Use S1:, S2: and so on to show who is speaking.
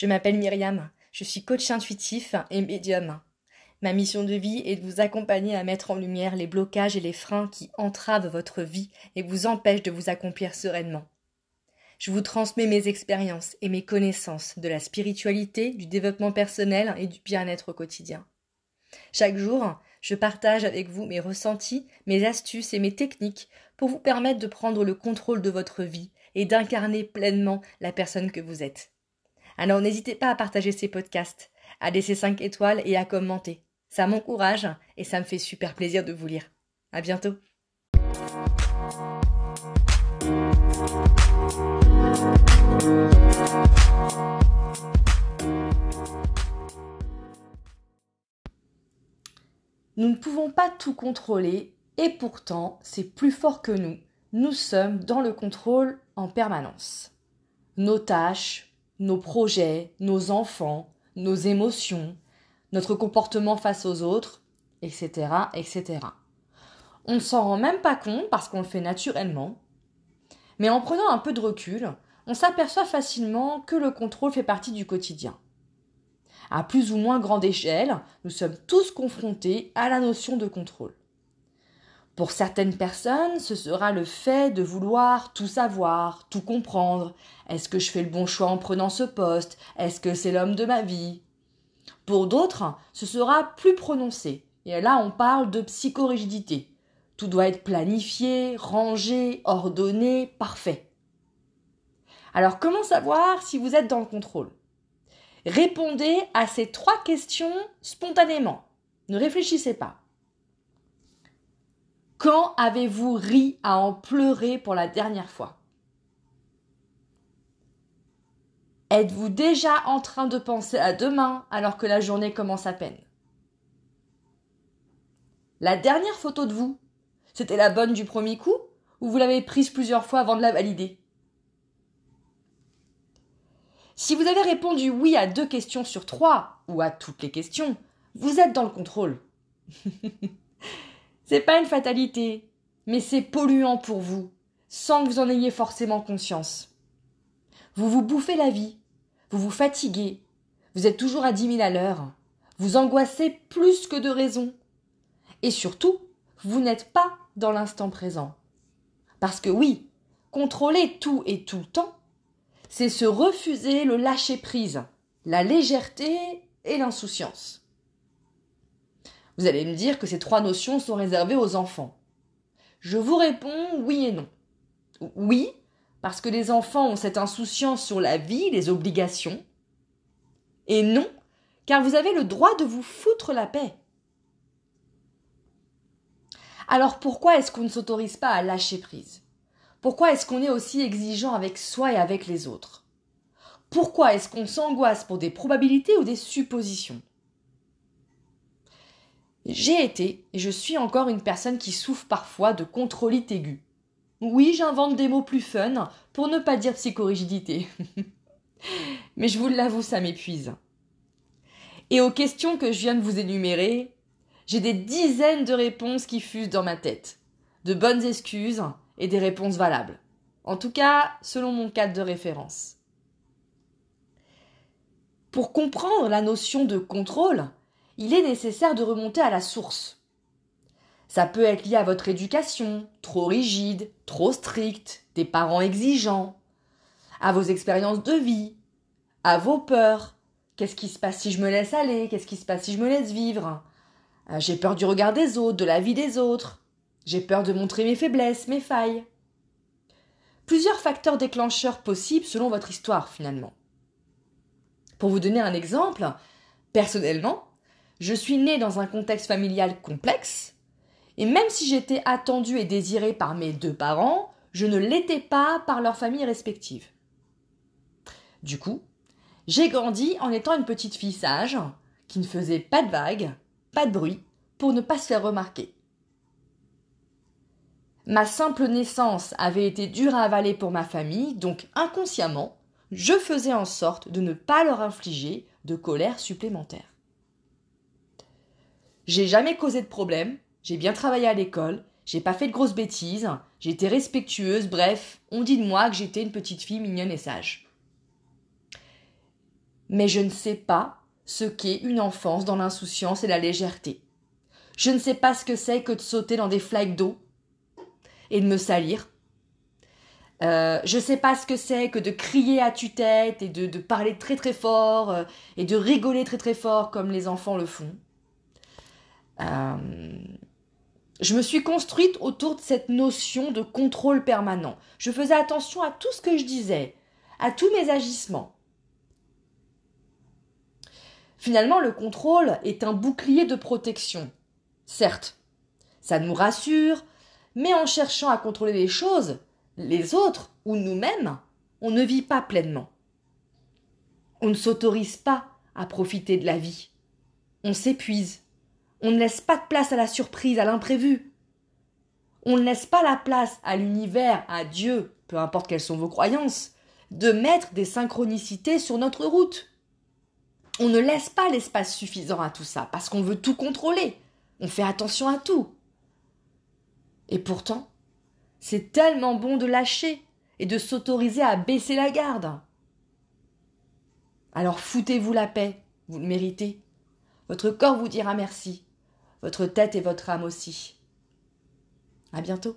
S1: Je m'appelle Myriam, je suis coach intuitif et médium. Ma mission de vie est de vous accompagner à mettre en lumière les blocages et les freins qui entravent votre vie et vous empêchent de vous accomplir sereinement. Je vous transmets mes expériences et mes connaissances de la spiritualité, du développement personnel et du bien-être au quotidien. Chaque jour, je partage avec vous mes ressentis, mes astuces et mes techniques pour vous permettre de prendre le contrôle de votre vie et d'incarner pleinement la personne que vous êtes. Alors n'hésitez pas à partager ces podcasts, à laisser 5 étoiles et à commenter. Ça m'encourage et ça me fait super plaisir de vous lire. À bientôt. Nous ne pouvons pas tout contrôler et pourtant c'est plus fort que nous. Nous sommes dans le contrôle en permanence. Nos tâches, nos projets, nos enfants, nos émotions, notre comportement face aux autres, etc., etc. On ne s'en rend même pas compte parce qu'on le fait naturellement. Mais en prenant un peu de recul, on s'aperçoit facilement que le contrôle fait partie du quotidien. À plus ou moins grande échelle, nous sommes tous confrontés à la notion de contrôle. Pour certaines personnes, ce sera le fait de vouloir tout savoir, tout comprendre. Est-ce que je fais le bon choix en prenant ce poste? Est-ce que c'est l'homme de ma vie? Pour d'autres, ce sera plus prononcé. Et là, on parle de psychorigidité. Tout doit être planifié, rangé, ordonné, parfait. Alors, comment savoir si vous êtes dans le contrôle? Répondez à ces trois questions spontanément. Ne réfléchissez pas. Quand avez-vous ri à en pleurer pour la dernière fois? Êtes-vous déjà en train de penser à demain alors que la journée commence à peine? La dernière photo de vous, c'était la bonne du premier coup ou vous l'avez prise plusieurs fois avant de la valider? Si vous avez répondu oui à deux questions sur trois ou à toutes les questions, vous êtes dans le contrôle. C'est pas une fatalité, mais c'est polluant pour vous, sans que vous en ayez forcément conscience. Vous vous bouffez la vie, vous vous fatiguez, vous êtes toujours à dix mille à l'heure, vous angoissez plus que de raison. Et surtout, vous n'êtes pas dans l'instant présent. Parce que oui, contrôler tout et tout le temps, c'est se refuser le lâcher prise, la légèreté et l'insouciance. Vous allez me dire que ces trois notions sont réservées aux enfants. Je vous réponds oui et non. Oui, parce que les enfants ont cette insouciance sur la vie, les obligations. Et non, car vous avez le droit de vous foutre la paix. Alors pourquoi est-ce qu'on ne s'autorise pas à lâcher prise? Pourquoi est-ce qu'on est aussi exigeant avec soi et avec les autres? Pourquoi est-ce qu'on s'angoisse pour des probabilités ou des suppositions? J'ai été et je suis encore une personne qui souffre parfois de contrôlite aiguë. Oui, j'invente des mots plus fun pour ne pas dire psychorigidité. Mais je vous l'avoue, ça m'épuise. Et aux questions que je viens de vous énumérer, j'ai des dizaines de réponses qui fusent dans ma tête. De bonnes excuses et des réponses valables. En tout cas, selon mon cadre de référence. Pour comprendre la notion de contrôle, il est nécessaire de remonter à la source. Ça peut être lié à votre éducation, trop rigide, trop stricte, des parents exigeants, à vos expériences de vie, à vos peurs. Qu'est-ce qui se passe si je me laisse aller? Qu'est-ce qui se passe si je me laisse vivre? Euh, J'ai peur du regard des autres, de la vie des autres. J'ai peur de montrer mes faiblesses, mes failles. Plusieurs facteurs déclencheurs possibles selon votre histoire finalement. Pour vous donner un exemple, personnellement, je suis née dans un contexte familial complexe, et même si j'étais attendue et désirée par mes deux parents, je ne l'étais pas par leurs familles respectives. Du coup, j'ai grandi en étant une petite fille sage, qui ne faisait pas de vagues, pas de bruit, pour ne pas se faire remarquer. Ma simple naissance avait été dure à avaler pour ma famille, donc inconsciemment, je faisais en sorte de ne pas leur infliger de colère supplémentaire. J'ai jamais causé de problème, j'ai bien travaillé à l'école, j'ai pas fait de grosses bêtises, j'ai été respectueuse, bref, on dit de moi que j'étais une petite fille mignonne et sage. Mais je ne sais pas ce qu'est une enfance dans l'insouciance et la légèreté. Je ne sais pas ce que c'est que de sauter dans des flaques d'eau et de me salir. Euh, je ne sais pas ce que c'est que de crier à tue-tête et de, parler très très fort euh, et de rigoler très très fort comme les enfants le font. Euh, je me suis construite autour de cette notion de contrôle permanent. Je faisais attention à tout ce que je disais, à tous mes agissements. Finalement, le contrôle est un bouclier de protection. Certes, ça nous rassure, mais en cherchant à contrôler les choses, les autres ou nous-mêmes, on ne vit pas pleinement. On ne s'autorise pas à profiter de la vie. On s'épuise. On ne laisse pas de place à la surprise, à l'imprévu. On ne laisse pas la place à l'univers, à Dieu, peu importe quelles sont vos croyances, de mettre des synchronicités sur notre route. On ne laisse pas l'espace suffisant à tout ça, parce qu'on veut tout contrôler. On fait attention à tout. Et pourtant, c'est tellement bon de lâcher et de s'autoriser à baisser la garde. Alors foutez-vous la paix, vous le méritez. Votre corps vous dira merci, votre tête et votre âme aussi. À bientôt.